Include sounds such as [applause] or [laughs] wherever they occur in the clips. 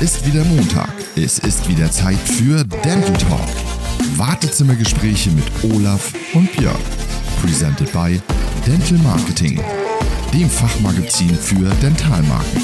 ist wieder Montag. Es ist wieder Zeit für Dental Talk. Wartezimmergespräche mit Olaf und Björn. Presented by Dental Marketing, dem Fachmagazin für Dentalmarken.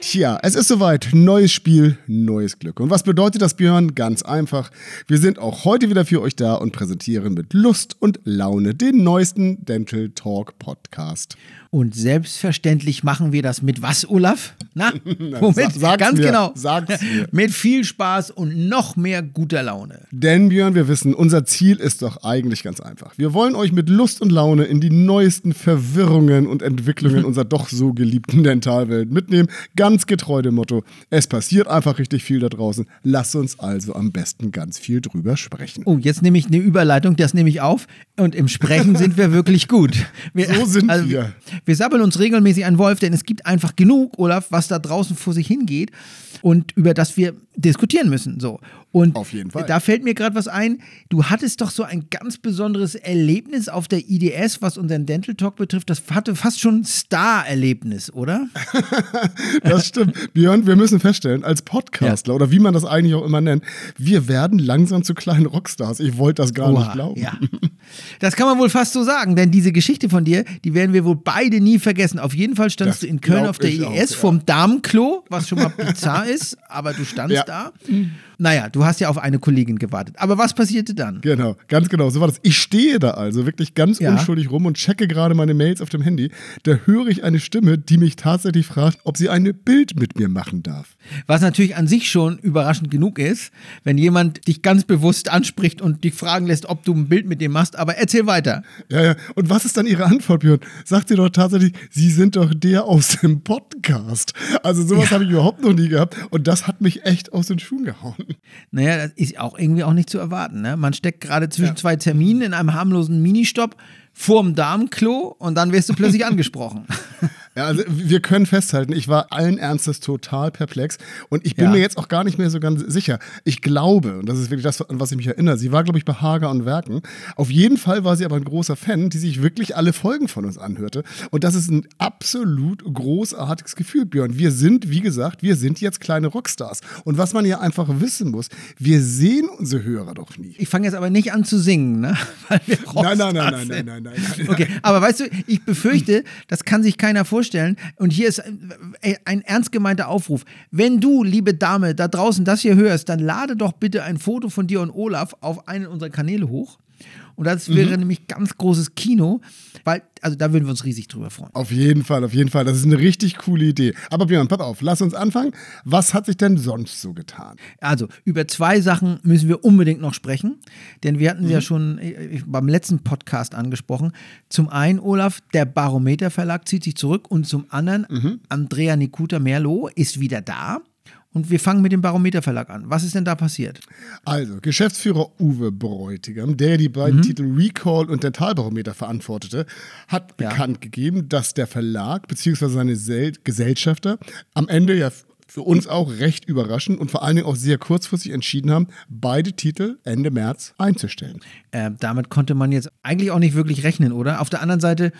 Tja, es ist soweit. Neues Spiel, neues Glück. Und was bedeutet das, Björn? Ganz einfach. Wir sind auch heute wieder für euch da und präsentieren mit Lust und Laune den neuesten Dental Talk Podcast. Und selbstverständlich machen wir das mit was, Olaf? Na, [laughs] womit? Sag's Ganz mir, genau. sag's [laughs] mir. Mit viel Spaß und noch mehr guter Laune. Denn Björn, wir wissen, unser Ziel ist doch eigentlich ganz einfach. Wir wollen euch mit Lust und Laune in die neuesten Verwirrungen und Entwicklungen [laughs] unserer doch so geliebten Dentalwelt mitnehmen. Ganz getreu dem Motto, es passiert einfach richtig viel da draußen. Lasst uns also am besten ganz viel drüber sprechen. Oh, jetzt nehme ich eine Überleitung, das nehme ich auf. Und im Sprechen sind wir wirklich gut. Wir, So sind wir. Wir sabbeln uns regelmäßig einen Wolf, denn es gibt einfach genug, Olaf, was da draußen vor sich hingeht und über das wir diskutieren müssen. So. Und Auf jeden Fall. da fällt mir gerade was ein. Du hattest doch so ein ganz besonderes Erlebnis auf der IDS, was unseren Dental Talk betrifft. Das hatte fast schon ein Star-Erlebnis, oder? [laughs] Das stimmt. Björn, wir müssen feststellen, als Podcastler oder wie man das eigentlich auch immer nennt, wir werden langsam zu kleinen Rockstars. Ich wollte das gar nicht Oha, glauben. Ja. [laughs] Das kann man wohl fast so sagen, denn diese Geschichte von dir, die werden wir wohl beide nie vergessen. Auf jeden Fall standst Das du in Köln auf der ich auch, IES ja. vorm Damenklo, was schon mal bizarr [laughs] ist, aber du standst Ja. da. Naja, du hast ja auf eine Kollegin gewartet. Aber was passierte dann? Genau, ganz genau, so war das. Ich stehe da also wirklich ganz Ja. unschuldig rum und checke gerade meine Mails auf dem Handy. Da höre ich eine Stimme, die mich tatsächlich fragt, ob sie ein Bild mit mir machen darf. Was natürlich an sich schon überraschend genug ist, wenn jemand dich ganz bewusst anspricht und dich fragen lässt, ob du ein Bild mit dem machst. Aber erzähl weiter. Ja, ja. Und was ist dann Ihre Antwort, Björn? Sagt sie doch tatsächlich, Sie sind doch der aus dem Podcast. Also sowas habe ich überhaupt noch nie gehabt. Und das hat mich echt aus den Schuhen gehauen. Naja, das ist auch irgendwie auch nicht zu erwarten. Ne? Man steckt gerade zwischen zwei Terminen in einem harmlosen Ministopp vorm Damenklo und dann wirst du plötzlich [laughs] angesprochen. Ja, also wir können festhalten, ich war allen Ernstes total perplex und ich bin Ja. mir jetzt auch gar nicht mehr so ganz sicher. Ich glaube, und das ist wirklich das, an was ich mich erinnere, sie war, glaube ich, bei Hager und Werken. Auf jeden Fall war sie aber ein großer Fan, die sich wirklich alle Folgen von uns anhörte. Und das ist ein absolut großartiges Gefühl, Björn. Wir sind, wie gesagt, wir sind jetzt kleine Rockstars. Und was man ja einfach wissen muss, wir sehen unsere Hörer doch nie. Ich fange jetzt aber nicht an zu singen, ne? [laughs] Weil wir Nein, nein, nein, nein, nein, sind. nein, nein, nein. Okay, aber weißt du, ich befürchte, das kann sich keiner vorstellen. Und hier ist äh, ein ernst gemeinter Aufruf. Wenn du, liebe Dame, da draußen das hier hörst, dann lade doch bitte ein Foto von dir und Olaf auf einen unserer Kanäle hoch. Und das wäre nämlich ganz großes Kino, weil, also da würden wir uns riesig drüber freuen. Auf jeden Fall, auf jeden Fall. Das ist eine richtig coole Idee. Aber Björn, pass auf, lass uns anfangen. Was hat sich denn sonst so getan? Also, über zwei Sachen müssen wir unbedingt noch sprechen, denn wir hatten sie ja schon äh, beim letzten Podcast angesprochen. Zum einen, Olaf, der Barometer Verlag zieht sich zurück und zum anderen, Andrea Nikuta Merlo ist wieder da. Und wir fangen mit dem Barometer Verlag an. Was ist denn da passiert? Also, Geschäftsführer Uwe Bräutigam, der die beiden Titel Recall und Dentalbarometer verantwortete, hat Ja. bekannt gegeben, dass der Verlag bzw. seine Sel Gesellschafter am Ende ja für uns auch recht überraschend und vor allen Dingen auch sehr kurzfristig entschieden haben, beide Titel Ende März einzustellen. Äh, damit konnte man jetzt eigentlich auch nicht wirklich rechnen, oder? Auf der anderen Seite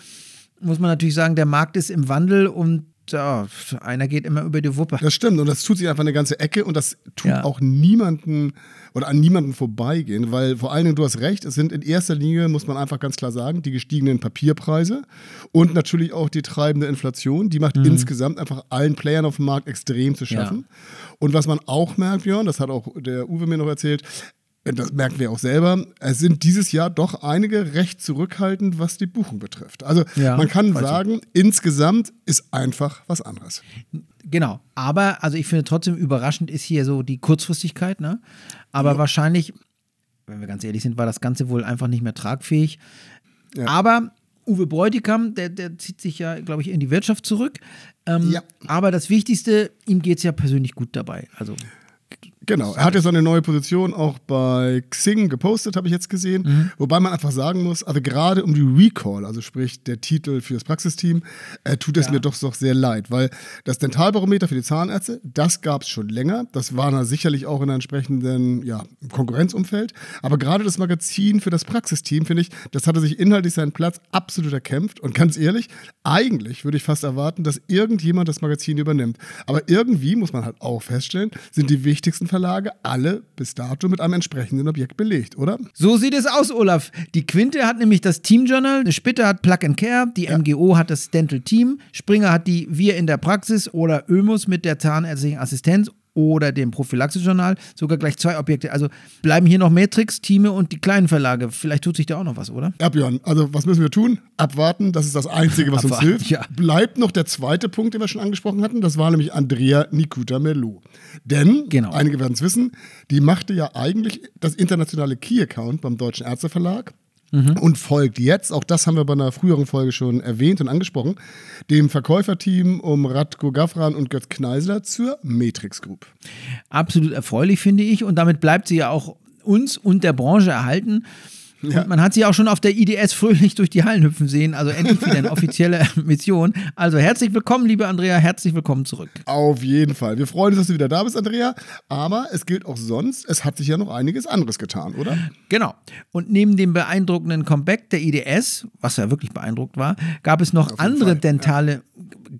muss man natürlich sagen, der Markt ist im Wandel und ja, einer geht immer über die Wuppe. Das stimmt und das tut sich einfach eine ganze Ecke und das tut Ja. auch niemanden oder an niemanden vorbeigehen, weil vor allen Dingen, du hast recht, es sind in erster Linie, muss man einfach ganz klar sagen, die gestiegenen Papierpreise und natürlich auch die treibende Inflation, die macht insgesamt einfach allen Playern auf dem Markt extrem zu schaffen. Und was man auch merkt, Björn, das hat auch der Uwe mir noch erzählt, das merken wir auch selber, es sind dieses Jahr doch einige recht zurückhaltend, was die Buchung betrifft. Also Ja, man kann weiß ich. sagen, insgesamt ist einfach was anderes. Genau, aber also ich finde trotzdem überraschend ist hier so die Kurzfristigkeit, ne? Aber wahrscheinlich, wenn wir ganz ehrlich sind, war das Ganze wohl einfach nicht mehr tragfähig. Ja. Aber Uwe Bräutigam, der, der zieht sich ja, glaube ich, in die Wirtschaft zurück. Ähm, Ja. Aber das Wichtigste, ihm geht es ja persönlich gut dabei. Also Genau, er hat jetzt eine neue Position auch bei Xing gepostet, habe ich jetzt gesehen. Mhm. Wobei man einfach sagen muss, also gerade um die Recall, also sprich der Titel für das Praxisteam, äh, tut es ja. mir doch, doch sehr leid, weil das Dentalbarometer für die Zahnärzte, das gab es schon länger. Das war da sicherlich auch in einem entsprechenden ja, Konkurrenzumfeld. Aber gerade das Magazin für das Praxisteam, finde ich, das hatte sich inhaltlich seinen Platz absolut erkämpft. Und ganz ehrlich, eigentlich würde ich fast erwarten, dass irgendjemand das Magazin übernimmt. Aber irgendwie, muss man halt auch feststellen, sind die wichtigsten Ver Verlage alle bis dato mit einem entsprechenden Objekt belegt, oder? So sieht es aus, Olaf. Die Quinte hat nämlich das Team Journal, die Spitte hat Plug and Care, die ja. MGO hat das Dental Team, Springer hat die Wir in der Praxis oder Ömus mit der zahnärztlichen Assistenz oder dem Prophylaxe-Journal, sogar gleich zwei Objekte. Also bleiben hier noch Matrix, Teame und die kleinen Verlage. Vielleicht tut sich da auch noch was, oder? Ja, Björn, also was müssen wir tun? Abwarten, das ist das Einzige, was uns hilft. Ja. Bleibt noch der zweite Punkt, den wir schon angesprochen hatten, das war nämlich Andrea Nikuta Melo. Denn, genau. einige werden es wissen, die machte ja eigentlich das internationale Key-Account beim Deutschen Ärzteverlag Mhm. Und folgt jetzt, auch das haben wir bei einer früheren Folge schon erwähnt und angesprochen, dem Verkäuferteam um Radko Gafran und Götz Kneisler zur Matrix Group. Absolut erfreulich, finde ich. Und damit bleibt sie ja auch uns und der Branche erhalten. Ja. man hat sie auch schon auf der IDS fröhlich durch die Hallen hüpfen sehen. Also endlich wieder eine offizielle [laughs] Mission. Also herzlich willkommen, liebe Andrea. Herzlich willkommen zurück. Auf jeden Fall. Wir freuen uns, dass du wieder da bist, Andrea. Aber es gilt auch sonst, es hat sich ja noch einiges anderes getan, oder? Genau. Und neben dem beeindruckenden Comeback der IDS, was ja wirklich beeindruckt war, gab es noch andere Fall. dentale ja.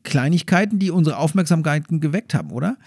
Kleinigkeiten, die unsere Aufmerksamkeiten geweckt haben, oder?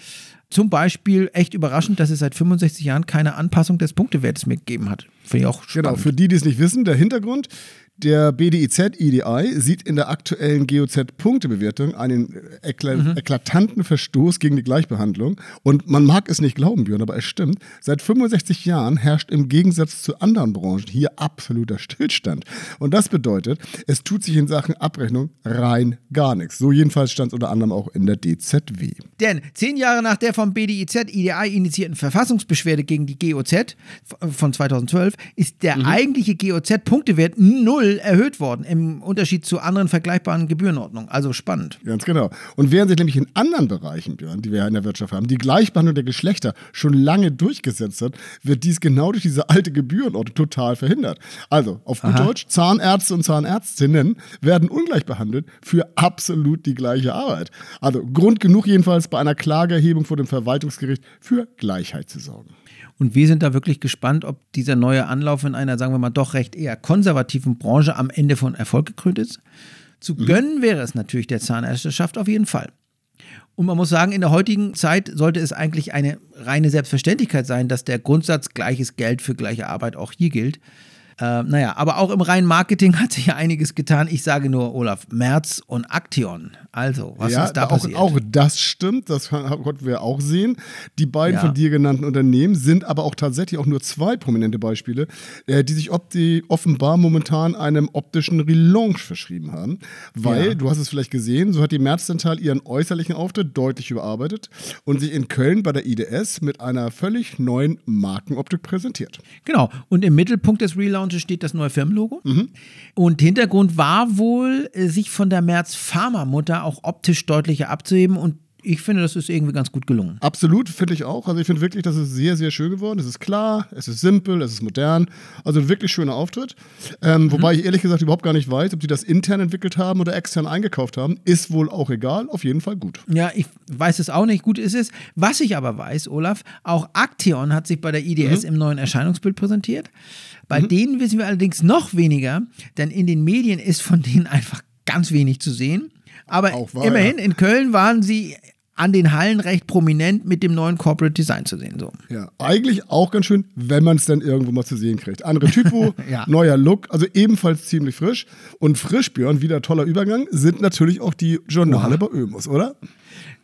Zum Beispiel echt überraschend, dass es seit 65 Jahren keine Anpassung des Punktewertes mehr gegeben hat. Finde ich auch genau, spannend. Genau, für die, die es nicht wissen, der Hintergrund, der BDIZ-EDI sieht in der aktuellen GOZ-Punktebewertung einen ekla mhm. eklatanten Verstoß gegen die Gleichbehandlung. Und man mag es nicht glauben, Björn, aber es stimmt. Seit 65 Jahren herrscht im Gegensatz zu anderen Branchen hier absoluter Stillstand. Und das bedeutet, es tut sich in Sachen Abrechnung rein gar nichts. So jedenfalls stand es unter anderem auch in der DZW. Denn zehn Jahre nach der vom BDIZ-EDI initiierten Verfassungsbeschwerde gegen die GOZ von 2012 ist der mhm. eigentliche GOZ-Punktewert null erhöht worden, im Unterschied zu anderen vergleichbaren Gebührenordnungen. Also spannend. Ganz genau. Und während sich nämlich in anderen Bereichen, Björn, die wir ja in der Wirtschaft haben, die Gleichbehandlung der Geschlechter schon lange durchgesetzt hat, wird dies genau durch diese alte Gebührenordnung total verhindert. Also, auf gut. Deutsch, Zahnärzte und Zahnärztinnen werden ungleich behandelt für absolut die gleiche Arbeit. Also Grund genug jedenfalls bei einer Klageerhebung vor dem Verwaltungsgericht für Gleichheit zu sorgen. Und wir sind da wirklich gespannt, ob dieser neue Anlauf in einer, sagen wir mal, doch recht eher konservativen Branche am Ende von Erfolg gekrönt ist. Zu mhm. gönnen wäre es natürlich der Zahnärzteschaft auf jeden Fall. Und man muss sagen, in der heutigen Zeit sollte es eigentlich eine reine Selbstverständlichkeit sein, dass der Grundsatz gleiches Geld für gleiche Arbeit auch hier gilt. Äh, naja, aber auch im reinen Marketing [laughs] hat sich ja einiges getan. Ich sage nur Olaf Merz und Aktion. Also, was ja, ist da auch, passiert? Auch das stimmt, das [laughs] konnten wir auch sehen. Die beiden ja. von dir genannten Unternehmen sind aber auch tatsächlich auch nur zwei prominente Beispiele, äh, die sich die offenbar momentan einem optischen Relaunch verschrieben haben. Weil, ja. du hast es vielleicht gesehen, so hat die Merz Dental ihren äußerlichen Auftritt deutlich überarbeitet und sich in Köln bei der IDS mit einer völlig neuen Markenoptik präsentiert. Genau, und im Mittelpunkt des Relaunch Lounge steht das neue Firmenlogo. Mhm. Und Hintergrund war wohl, äh, sich von der Merz Pharma-Mutter auch optisch deutlicher abzuheben und ich finde, das ist irgendwie ganz gut gelungen. Absolut, finde ich auch. Also ich finde wirklich, das ist sehr, sehr schön geworden. Es ist klar, es ist simpel, es ist modern. Also ein wirklich schöner Auftritt. Ähm, mhm. Wobei ich ehrlich gesagt überhaupt gar nicht weiß, ob die das intern entwickelt haben oder extern eingekauft haben. Ist wohl auch egal. Auf jeden Fall gut. Ja, ich weiß es auch nicht. Gut ist es. Was ich aber weiß, Olaf, auch Acteon hat sich bei der IDS mhm. im neuen Erscheinungsbild präsentiert. Bei mhm. denen wissen wir allerdings noch weniger, denn in den Medien ist von denen einfach ganz wenig zu sehen. Aber wahr, immerhin, ja. in Köln waren sie an den Hallen recht prominent mit dem neuen Corporate Design zu sehen. So. Ja, eigentlich auch ganz schön, wenn man es dann irgendwo mal zu sehen kriegt. Andere Typo, [laughs] ja. neuer Look, also ebenfalls ziemlich frisch. Und frisch, Björn, wieder toller Übergang, sind natürlich auch die Journale wow. bei Ömus, oder?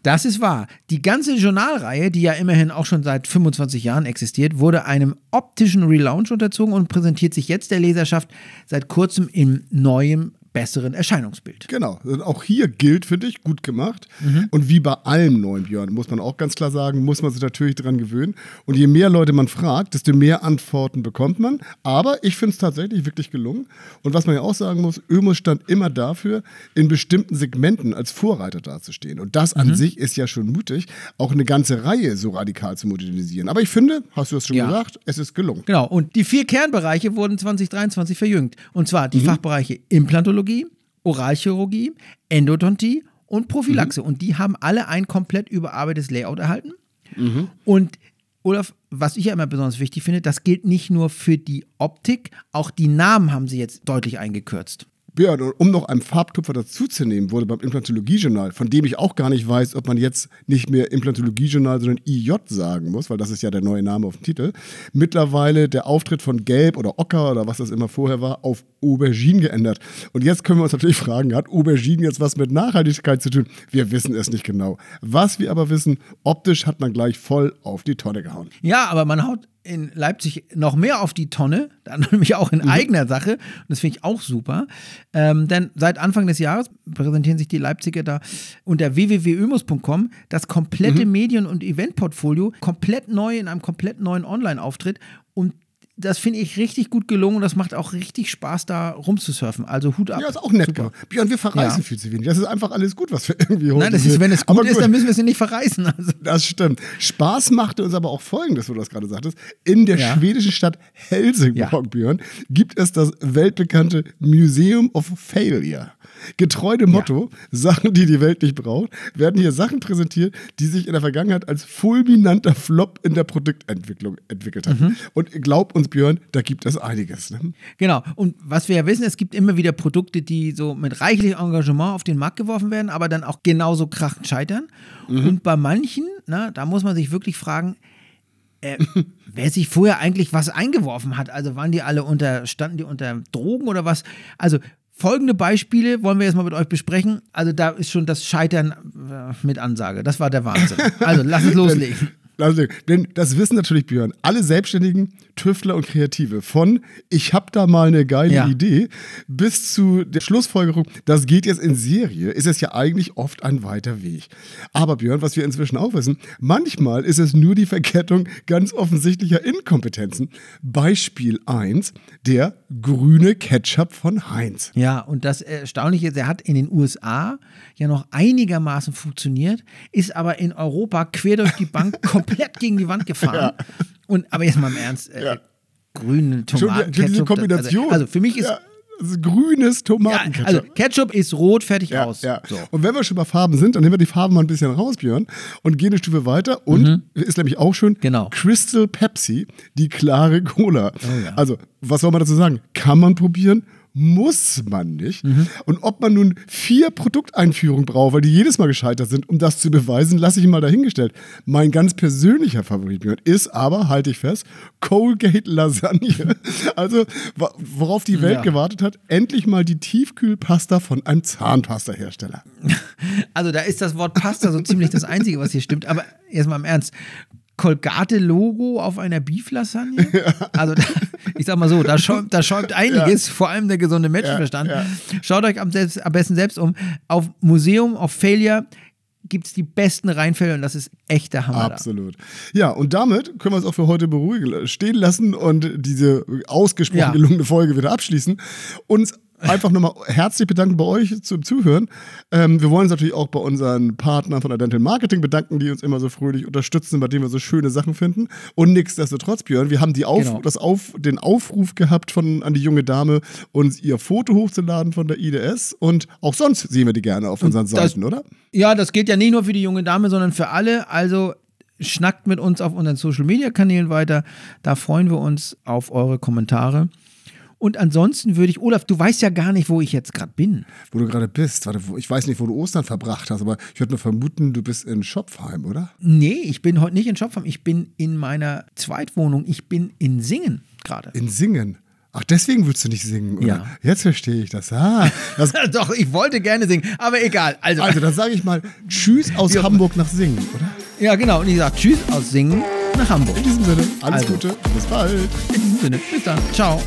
Das ist wahr. Die ganze Journalreihe, die ja immerhin auch schon seit 25 Jahren existiert, wurde einem optischen Relaunch unterzogen und präsentiert sich jetzt der Leserschaft seit kurzem in neuem besseren Erscheinungsbild. Genau. Auch hier gilt, finde ich, gut gemacht. Und wie bei allem neuen Björn, muss man auch ganz klar sagen, muss man sich natürlich dran gewöhnen. Und je mehr Leute man fragt, desto mehr Antworten bekommt man. Aber ich finde es tatsächlich wirklich gelungen. Und was man ja auch sagen muss, Ömus stand immer dafür, in bestimmten Segmenten als Vorreiter dazustehen. Und das an sich ist ja schon mutig, auch eine ganze Reihe so radikal zu modernisieren. Aber ich finde, hast du das schon Ja. gesagt, es ist gelungen. Genau, und die vier Kernbereiche wurden 2023 verjüngt. Und zwar Mhm. die Fachbereiche Implantologie, Oralchirurgie, Endodontie und Prophylaxe. Mhm. Und die haben alle ein komplett überarbeitetes Layout erhalten. Mhm. Und Olaf, was ich ja immer besonders wichtig finde, das gilt nicht nur für die Optik, auch die Namen haben sie jetzt deutlich eingekürzt. Björn, um noch einen Farbtupfer dazuzunehmen, wurde beim Implantologie-Journal, von dem ich auch gar nicht weiß, ob man jetzt nicht mehr Implantologie-Journal, sondern IJ sagen muss, weil das ist ja der neue Name auf dem Titel, mittlerweile der Auftritt von Gelb oder Ocker oder was das immer vorher war, auf Aubergine geändert. Und jetzt können wir uns natürlich fragen, hat Aubergine jetzt was mit Nachhaltigkeit zu tun? Wir wissen es nicht genau. Was wir aber wissen, optisch hat man gleich voll auf die Tonne gehauen. Ja, aber man haut in Leipzig noch mehr auf die Tonne, [laughs] dann nämlich auch in eigener Sache. Und das finde ich auch super. Ähm, denn seit Anfang des Jahres präsentieren sich die Leipziger da unter www.ömus.com das komplette Medien- und Eventportfolio komplett neu in einem komplett neuen Online-Auftritt. Das finde ich richtig gut gelungen und das macht auch richtig Spaß, da rumzusurfen. Also Hut ab. Ja, ist auch nett gemacht. Björn, wir verreisen Ja. viel zu wenig. Das ist einfach alles gut, was wir irgendwie heute Nein, das ist, wenn es gut Aber ist, dann müssen wir es ja nicht verreißen. Also. Das stimmt. Spaß machte uns aber auch folgendes, wo du das gerade sagtest. In der Ja. schwedischen Stadt Helsingborg. Björn, gibt es das weltbekannte Museum of Failure. Getreu dem Motto, Sachen, die die Welt nicht braucht, werden hier Sachen präsentiert, die sich in der Vergangenheit als fulminanter Flop in der Produktentwicklung entwickelt hatten. Mhm. Und glaub uns, Björn, da gibt es einiges. Ne? Genau. Und was wir ja wissen, es gibt immer wieder Produkte, die so mit reichlich Engagement auf den Markt geworfen werden, aber dann auch genauso krachend scheitern. Und bei manchen, na, da muss man sich wirklich fragen, äh, [laughs] wer sich vorher eigentlich was eingeworfen hat. Also waren die alle unter, standen die unter Drogen oder was? Also folgende Beispiele wollen wir jetzt mal mit euch besprechen. Also da ist schon das Scheitern äh, mit Ansage. Das war der Wahnsinn. Also lass es [laughs] loslegen. Denn das wissen natürlich Björn, alle Selbstständigen, Tüftler und Kreative von ich habe da mal eine geile Ja. Idee bis zu der Schlussfolgerung, das geht jetzt in Serie, ist es ja eigentlich oft ein weiter Weg. Aber Björn, was wir inzwischen auch wissen, manchmal ist es nur die Verkettung ganz offensichtlicher Inkompetenzen. Beispiel 1, der grüne Ketchup von Heinz. Ja, und das Erstaunliche ist, er hat in den USA ja noch einigermaßen funktioniert, ist aber in Europa quer durch die Bank [laughs] komplett gegen die Wand gefahren. [laughs] Und, aber jetzt mal im Ernst, äh, Ja. grüne Schon, Tomaten, die- diese Kombination. Also, also für mich ist, ja, ist grünes ja, Tomatenketchup. also Ketchup ist rot, fertig Ja, aus. ja. So. Und wenn wir schon bei Farben sind, dann nehmen wir die Farben mal ein bisschen raus, Björn, und gehen eine Stufe weiter. Und ist nämlich auch schön Mhm. Genau. Crystal Pepsi, die klare Cola. Oh ja. Also, was soll man dazu sagen? Kann man probieren? Muss man nicht. Mhm. Und ob man nun vier Produkteinführungen braucht, weil die jedes Mal gescheitert sind, um das zu beweisen, lasse ich mal dahingestellt. Mein ganz persönlicher Favorit ist aber, halte ich fest, Colgate Lasagne. [laughs] Also, worauf die Welt Ja. gewartet hat, endlich mal die Tiefkühlpasta von einem Zahnpastahersteller. [laughs] Also da ist das Wort Pasta so ziemlich das Einzige, was hier stimmt. Aber erstmal im Ernst. Colgate-Logo auf einer Beef-Lasagne? [laughs] Also, da, ich sag mal so, da schäumt, da schäumt einiges, vor allem der gesunde Menschenverstand. Ja, Schaut euch am, selbst, am besten selbst um. Auf Museum of Failure gibt es die besten Reihenfälle und das ist echt der Hammer. da. Absolut. Ja, und damit können wir es auch für heute beruhigen, stehen lassen und diese ausgesprochen Ja. gelungene Folge wieder abschließen. Uns einfach nochmal herzlich bedanken bei euch zum Zuhören. Ähm, wir wollen uns natürlich auch bei unseren Partnern von Dental Marketing bedanken, die uns immer so fröhlich unterstützen, bei denen wir so schöne Sachen finden. Und nichtsdestotrotz, Björn, wir haben die Auf Genau. das Auf den Aufruf gehabt von, an die junge Dame, uns ihr Foto hochzuladen von der IDS. Und auch sonst sehen wir die gerne auf unseren das- Seiten, oder? Ja, das gilt ja nicht nur für die junge Dame, sondern für alle. Also schnackt mit uns auf unseren Social Media Kanälen weiter. Da freuen wir uns auf eure Kommentare. Und ansonsten würde ich, Olaf, du weißt ja gar nicht, wo ich jetzt gerade bin. Wo du gerade bist. Warte, ich weiß nicht, wo du Ostern verbracht hast, aber ich würde nur vermuten, du bist in Schopfheim, oder? Nee, ich bin heute nicht in Schopfheim. Ich bin in meiner Zweitwohnung. Ich bin in Singen gerade. In Singen. Ach, deswegen willst du nicht singen, oder? Ja. Jetzt verstehe ich das. Ah, das [laughs] Doch, ich wollte gerne singen, aber egal. Also, also, dann sage ich mal Tschüss aus Ja. Hamburg nach Singen, oder? ja, genau. Und ich sage Tschüss aus Singen nach Hamburg. In diesem Sinne, alles Also. Gute, bis bald. In diesem Sinne, bis dann. Ciao.